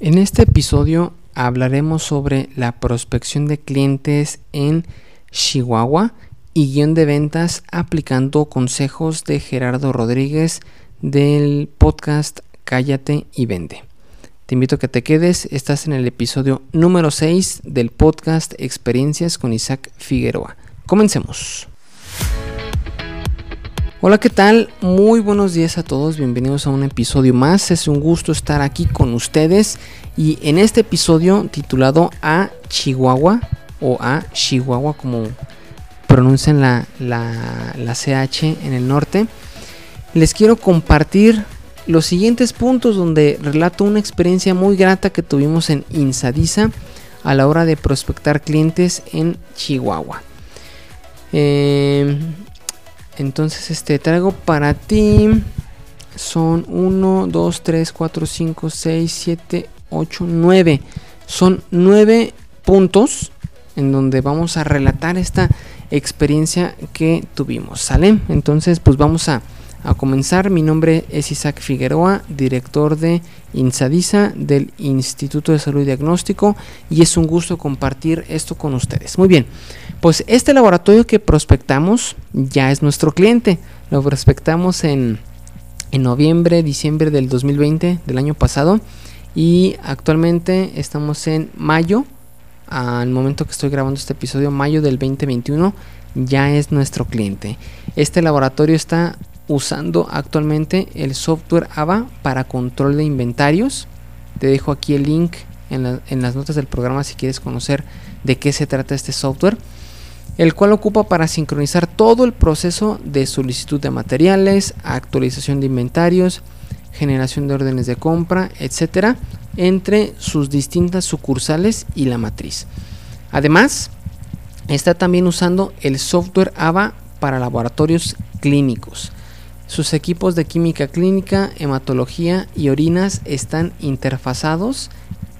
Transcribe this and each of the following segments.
En este episodio hablaremos sobre la prospección de clientes en Chihuahua y guion de ventas aplicando consejos de Gerardo Rodríguez del podcast Cállate y Vende. Te invito a que te quedes, estás en el episodio número 6 del podcast Experiencias con Isaac Figueroa. Comencemos. Hola, ¿qué tal? Muy buenos días a todos, bienvenidos a un episodio más. Es un gusto estar aquí con ustedes y en este episodio titulado A Chihuahua o A Chihuahua como pronuncian la, la, la CH en el norte, les quiero compartir los siguientes puntos donde relato una experiencia muy grata que tuvimos en Insadisa a la hora de prospectar clientes en Chihuahua. Eh, entonces, este traigo para ti. Son 1, 2, 3, 4, 5, 6, 7, 8, 9. Son 9 puntos en donde vamos a relatar esta experiencia que tuvimos. ¿Sale? Entonces, pues vamos a, a comenzar. Mi nombre es Isaac Figueroa, director de INSADISA del Instituto de Salud y Diagnóstico. Y es un gusto compartir esto con ustedes. Muy bien. Pues este laboratorio que prospectamos ya es nuestro cliente. Lo prospectamos en, en noviembre, diciembre del 2020, del año pasado. Y actualmente estamos en mayo. Al momento que estoy grabando este episodio, mayo del 2021, ya es nuestro cliente. Este laboratorio está usando actualmente el software AVA para control de inventarios. Te dejo aquí el link en, las notas del programa si quieres conocer de qué se trata este software el cual ocupa para sincronizar todo el proceso de solicitud de materiales, actualización de inventarios, generación de órdenes de compra, etcétera, entre sus distintas sucursales y la matriz. Además, está también usando el software AVA para laboratorios clínicos. Sus equipos de química clínica, hematología y orinas están interfazados,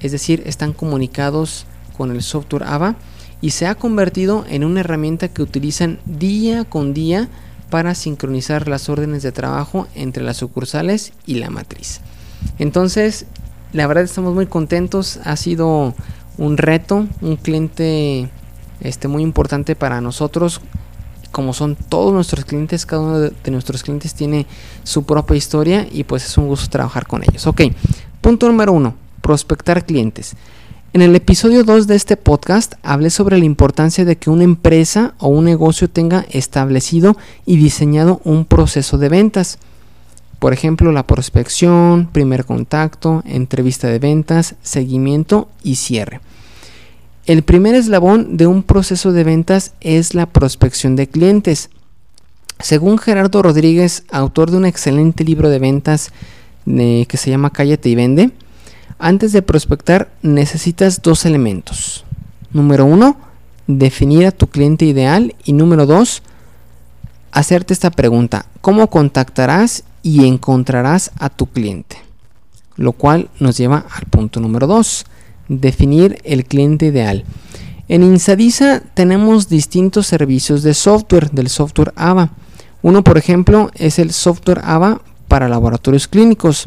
es decir, están comunicados con el software AVA y se ha convertido en una herramienta que utilizan día con día para sincronizar las órdenes de trabajo entre las sucursales y la matriz. Entonces, la verdad estamos muy contentos, ha sido un reto, un cliente este, muy importante para nosotros. Como son todos nuestros clientes, cada uno de, nuestros clientes tiene su propia historia y pues es un gusto trabajar con ellos. Ok, punto número uno, prospectar clientes. En el episodio 2 de este podcast hablé sobre la importancia de que una empresa o un negocio tenga establecido y diseñado un proceso de ventas. Por ejemplo, la prospección, primer contacto, entrevista de ventas, seguimiento y cierre. El primer eslabón de un proceso de ventas es la prospección de clientes. Según Gerardo Rodríguez, autor de un excelente libro de ventas eh, que se llama Cállate y Vende, antes de prospectar necesitas dos elementos. Número uno, definir a tu cliente ideal. Y número dos, hacerte esta pregunta. ¿Cómo contactarás y encontrarás a tu cliente? Lo cual nos lleva al punto número dos, definir el cliente ideal. En Insadisa tenemos distintos servicios de software, del software AVA. Uno, por ejemplo, es el software AVA para laboratorios clínicos.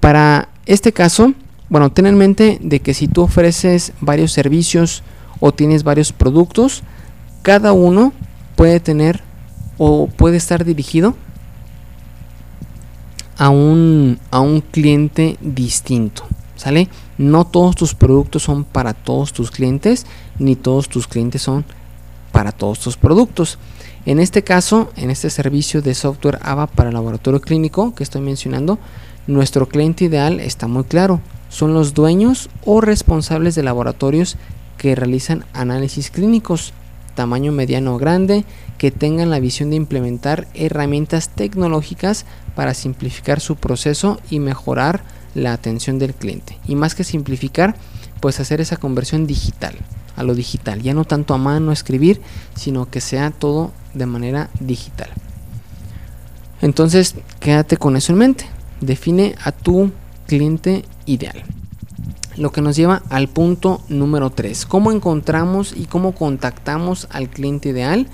Para este caso, bueno, ten en mente de que si tú ofreces varios servicios o tienes varios productos, cada uno puede tener o puede estar dirigido a un, a un cliente distinto. ¿Sale? No todos tus productos son para todos tus clientes, ni todos tus clientes son para todos tus productos. En este caso, en este servicio de software AVA para laboratorio clínico que estoy mencionando, nuestro cliente ideal está muy claro son los dueños o responsables de laboratorios que realizan análisis clínicos, tamaño mediano o grande, que tengan la visión de implementar herramientas tecnológicas para simplificar su proceso y mejorar la atención del cliente. Y más que simplificar, pues hacer esa conversión digital, a lo digital, ya no tanto a mano escribir, sino que sea todo de manera digital. Entonces, quédate con eso en mente. Define a tu cliente ideal. Lo que nos lleva al punto número 3. ¿Cómo encontramos y cómo contactamos al cliente ideal?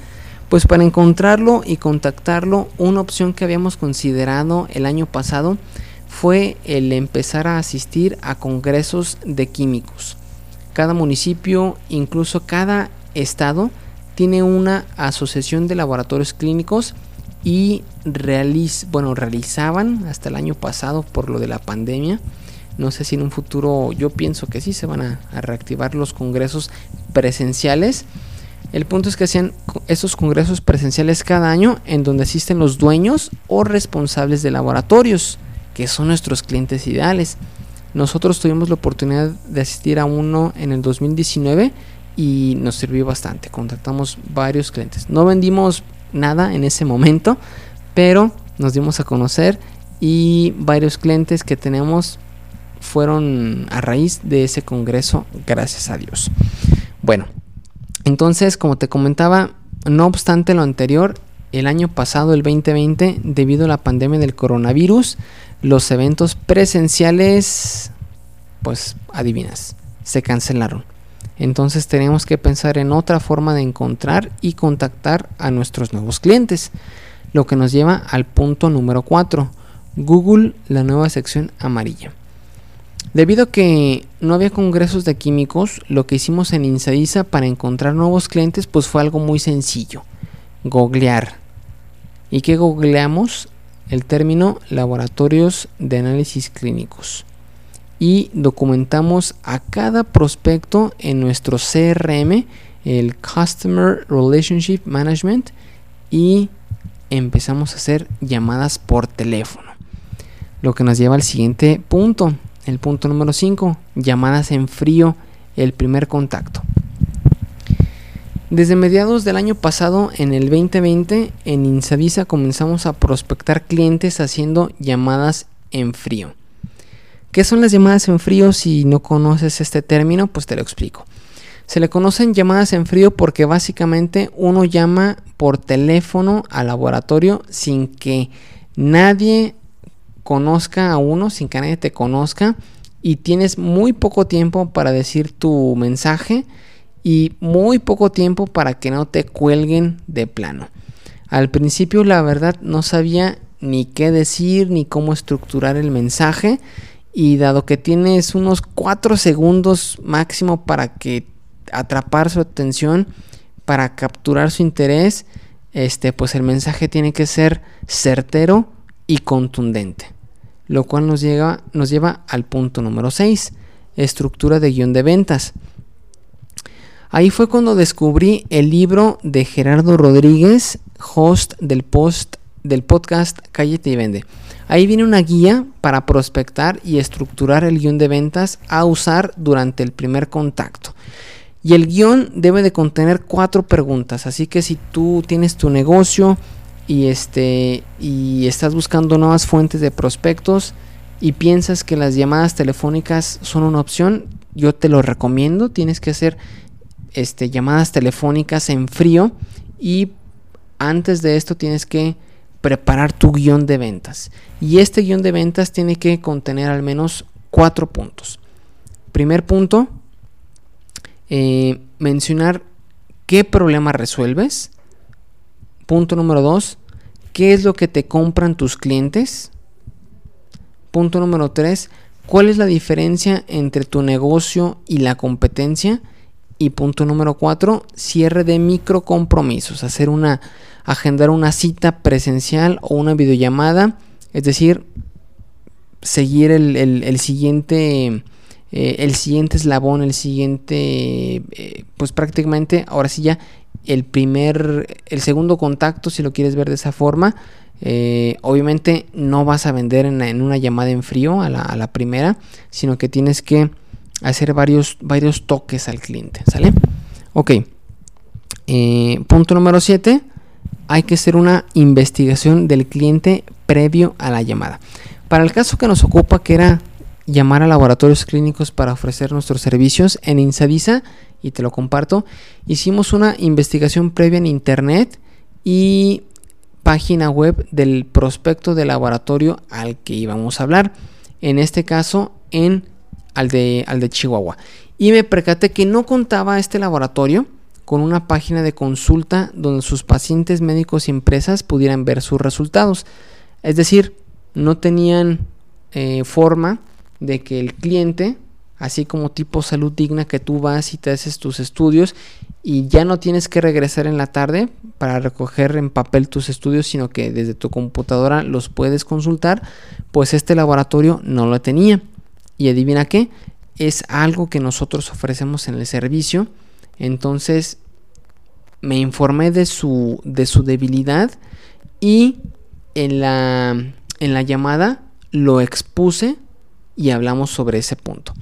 Pues para encontrarlo y contactarlo, una opción que habíamos considerado el año pasado fue el empezar a asistir a congresos de químicos. Cada municipio, incluso cada estado, tiene una asociación de laboratorios clínicos y bueno, realizaban hasta el año pasado por lo de la pandemia. No sé si en un futuro yo pienso que sí se van a, reactivar los congresos presenciales. El punto es que hacían estos congresos presenciales cada año en donde asisten los dueños o responsables de laboratorios, que son nuestros clientes ideales. Nosotros tuvimos la oportunidad de asistir a uno en el 2019 y nos sirvió bastante. Contactamos varios clientes. No vendimos nada en ese momento, pero nos dimos a conocer y varios clientes que tenemos fueron a raíz de ese congreso, gracias a Dios. Bueno, entonces, como te comentaba, no obstante lo anterior, el año pasado, el 2020, debido a la pandemia del coronavirus, los eventos presenciales, pues adivinas, se cancelaron. Entonces tenemos que pensar en otra forma de encontrar y contactar a nuestros nuevos clientes. Lo que nos lleva al punto número 4. Google, la nueva sección amarilla. Debido a que no había congresos de químicos, lo que hicimos en Insadisa para encontrar nuevos clientes pues fue algo muy sencillo. Googlear. ¿Y qué googleamos? El término laboratorios de análisis clínicos y documentamos a cada prospecto en nuestro CRM, el Customer Relationship Management, y empezamos a hacer llamadas por teléfono. Lo que nos lleva al siguiente punto, el punto número 5, llamadas en frío, el primer contacto. Desde mediados del año pasado, en el 2020, en Insavisa comenzamos a prospectar clientes haciendo llamadas en frío. ¿Qué son las llamadas en frío? Si no conoces este término, pues te lo explico. Se le conocen llamadas en frío porque básicamente uno llama por teléfono al laboratorio sin que nadie conozca a uno, sin que nadie te conozca y tienes muy poco tiempo para decir tu mensaje y muy poco tiempo para que no te cuelguen de plano. Al principio la verdad no sabía ni qué decir ni cómo estructurar el mensaje y dado que tienes unos 4 segundos máximo para que atrapar su atención, para capturar su interés, este, pues el mensaje tiene que ser certero y contundente. Lo cual nos, llega, nos lleva al punto número 6, estructura de guion de ventas. Ahí fue cuando descubrí el libro de Gerardo Rodríguez, host del post del podcast Cállate y Vende. Ahí viene una guía para prospectar y estructurar el guion de ventas a usar durante el primer contacto. Y el guion debe de contener cuatro preguntas, así que si tú tienes tu negocio y este y estás buscando nuevas fuentes de prospectos y piensas que las llamadas telefónicas son una opción, yo te lo recomiendo, tienes que hacer este llamadas telefónicas en frío y antes de esto tienes que preparar tu guion de ventas. Y este guion de ventas tiene que contener al menos cuatro puntos. Primer punto, eh, mencionar qué problema resuelves. Punto número dos, qué es lo que te compran tus clientes. Punto número tres, cuál es la diferencia entre tu negocio y la competencia. Y punto número cuatro, cierre de micro compromisos, hacer una agendar una cita presencial o una videollamada, es decir, seguir el, siguiente eh, el siguiente eslabón, el siguiente, eh, pues prácticamente, ahora sí ya, el primer, el segundo contacto, si lo quieres ver de esa forma, eh, obviamente no vas a vender en, una llamada en frío a la, a la, primera, sino que tienes que hacer varios, varios toques al cliente, ¿sale? Ok. punto número 7 hay que hacer una investigación del cliente previo a la llamada. Para el caso que nos ocupa, que era llamar a laboratorios clínicos para ofrecer nuestros servicios en Insadisa, y te lo comparto, hicimos una investigación previa en internet y página web del prospecto de laboratorio al que íbamos a hablar. En este caso, en al de, al de Chihuahua. Y me percaté que no contaba este laboratorio con una página de consulta donde sus pacientes médicos y empresas pudieran ver sus resultados. Es decir, no tenían eh, forma de que el cliente, así como tipo salud digna que tú vas y te haces tus estudios y ya no tienes que regresar en la tarde para recoger en papel tus estudios, sino que desde tu computadora los puedes consultar, pues este laboratorio no lo tenía. Y adivina qué, es algo que nosotros ofrecemos en el servicio. Entonces me informé de su, de su debilidad y en la, en la llamada lo expuse y hablamos sobre ese punto.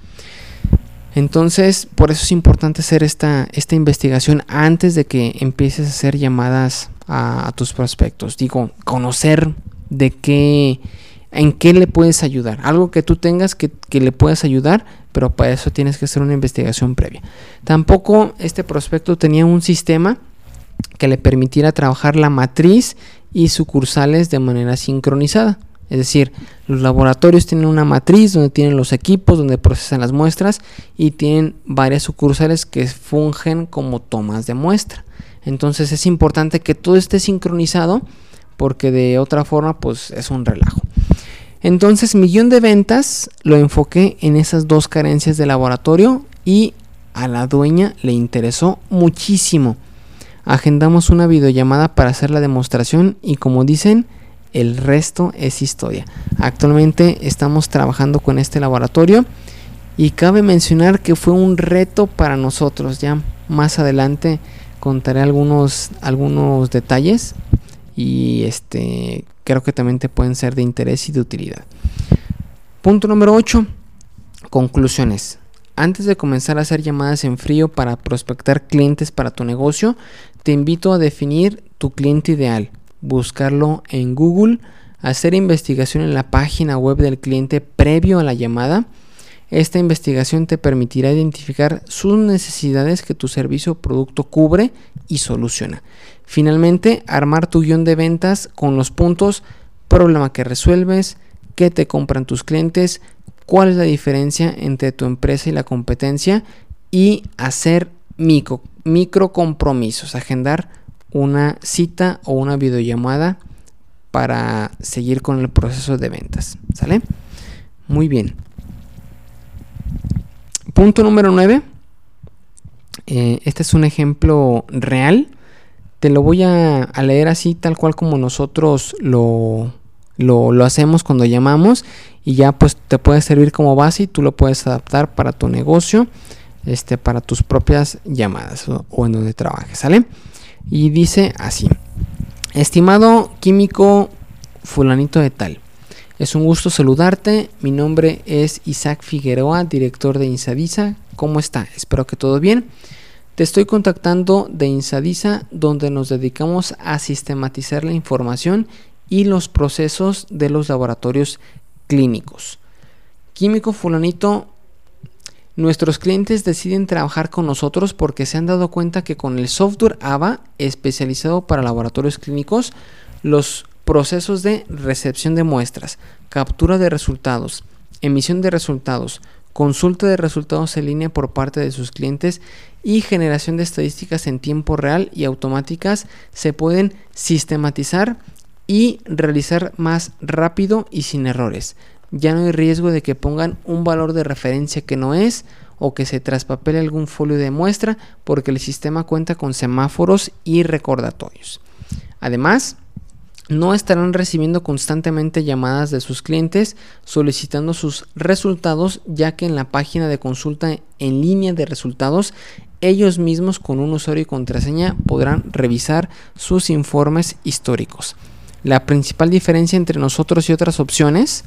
Entonces, por eso es importante hacer esta, esta investigación antes de que empieces a hacer llamadas a, tus prospectos. Digo, conocer de qué, en qué le puedes ayudar. Algo que tú tengas que, que, le puedas ayudar, pero para eso tienes que hacer una investigación previa. Tampoco este prospecto tenía un sistema que le permitiera trabajar la matriz y sucursales de manera sincronizada. Es decir, los laboratorios tienen una matriz donde tienen los equipos, donde procesan las muestras y tienen varias sucursales que fungen como tomas de muestra. Entonces es importante que todo esté sincronizado porque de otra forma pues es un relajo. Entonces millón de ventas lo enfoqué en esas dos carencias de laboratorio y a la dueña le interesó muchísimo. Agendamos una videollamada para hacer la demostración y como dicen, el resto es historia. Actualmente estamos trabajando con este laboratorio y cabe mencionar que fue un reto para nosotros. Ya más adelante contaré algunos, algunos detalles y este creo que también te pueden ser de interés y de utilidad. Punto número 8. Conclusiones. Antes de comenzar a hacer llamadas en frío para prospectar clientes para tu negocio, te invito a definir tu cliente ideal buscarlo en Google, hacer investigación en la página web del cliente previo a la llamada. Esta investigación te permitirá identificar sus necesidades que tu servicio o producto cubre y soluciona. Finalmente, armar tu guion de ventas con los puntos, problema que resuelves, qué te compran tus clientes, cuál es la diferencia entre tu empresa y la competencia y hacer micro, micro compromisos, agendar una cita o una videollamada para seguir con el proceso de ventas. ¿Sale? Muy bien. Punto número 9. Eh, este es un ejemplo real. Te lo voy a, leer así, tal cual como nosotros lo, lo, hacemos cuando llamamos. Y ya pues te puede servir como base y tú lo puedes adaptar para tu negocio, este, para tus propias llamadas o, o en donde trabajes. ¿Sale? Y dice así, estimado químico fulanito de tal, es un gusto saludarte, mi nombre es Isaac Figueroa, director de Insadisa, ¿cómo está? Espero que todo bien. Te estoy contactando de Insadisa donde nos dedicamos a sistematizar la información y los procesos de los laboratorios clínicos. Químico fulanito Nuestros clientes deciden trabajar con nosotros porque se han dado cuenta que con el software AVA especializado para laboratorios clínicos, los procesos de recepción de muestras, captura de resultados, emisión de resultados, consulta de resultados en línea por parte de sus clientes y generación de estadísticas en tiempo real y automáticas se pueden sistematizar y realizar más rápido y sin errores ya no hay riesgo de que pongan un valor de referencia que no es o que se traspapele algún folio de muestra porque el sistema cuenta con semáforos y recordatorios. Además, no estarán recibiendo constantemente llamadas de sus clientes solicitando sus resultados ya que en la página de consulta en línea de resultados ellos mismos con un usuario y contraseña podrán revisar sus informes históricos. La principal diferencia entre nosotros y otras opciones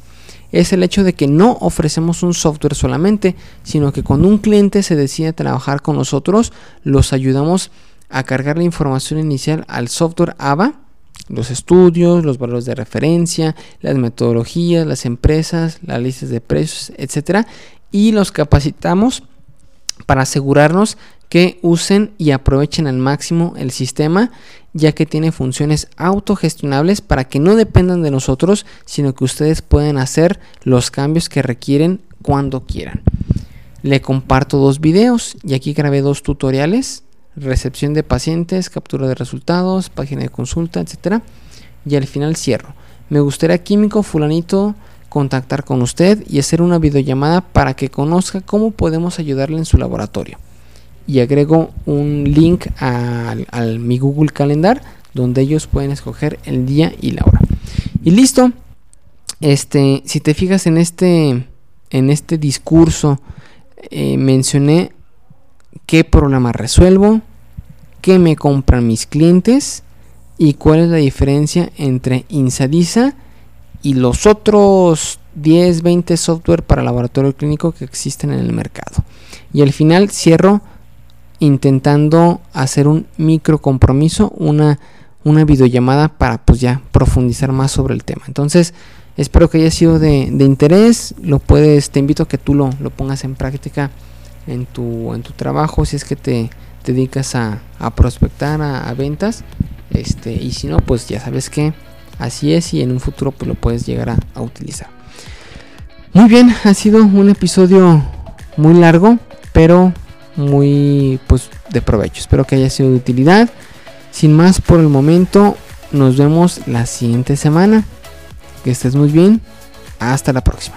es el hecho de que no ofrecemos un software solamente, sino que cuando un cliente se decide trabajar con nosotros, los ayudamos a cargar la información inicial al software AVA, los estudios, los valores de referencia, las metodologías, las empresas, las listas de precios, etcétera, y los capacitamos para asegurarnos que usen y aprovechen al máximo el sistema ya que tiene funciones autogestionables para que no dependan de nosotros, sino que ustedes pueden hacer los cambios que requieren cuando quieran. Le comparto dos videos y aquí grabé dos tutoriales, recepción de pacientes, captura de resultados, página de consulta, etcétera, y al final cierro. Me gustaría químico fulanito contactar con usted y hacer una videollamada para que conozca cómo podemos ayudarle en su laboratorio. Y agrego un link al, mi Google Calendar donde ellos pueden escoger el día y la hora. Y listo. Este, si te fijas en este, en este discurso, eh, mencioné qué problema resuelvo, qué me compran mis clientes y cuál es la diferencia entre Insadisa y los otros 10, 20 software para laboratorio clínico que existen en el mercado. Y al final cierro intentando hacer un micro compromiso, una, una videollamada para pues ya profundizar más sobre el tema. Entonces, espero que haya sido de, interés. Lo puedes, te invito a que tú lo, lo pongas en práctica en tu, en tu trabajo si es que te, dedicas a, prospectar a, ventas. Este, y si no, pues ya sabes que así es y en un futuro pues lo puedes llegar a, utilizar. Muy bien, ha sido un episodio muy largo, pero muy pues de provecho. Espero que haya sido de utilidad. Sin más por el momento, nos vemos la siguiente semana. Que estés muy bien. Hasta la próxima.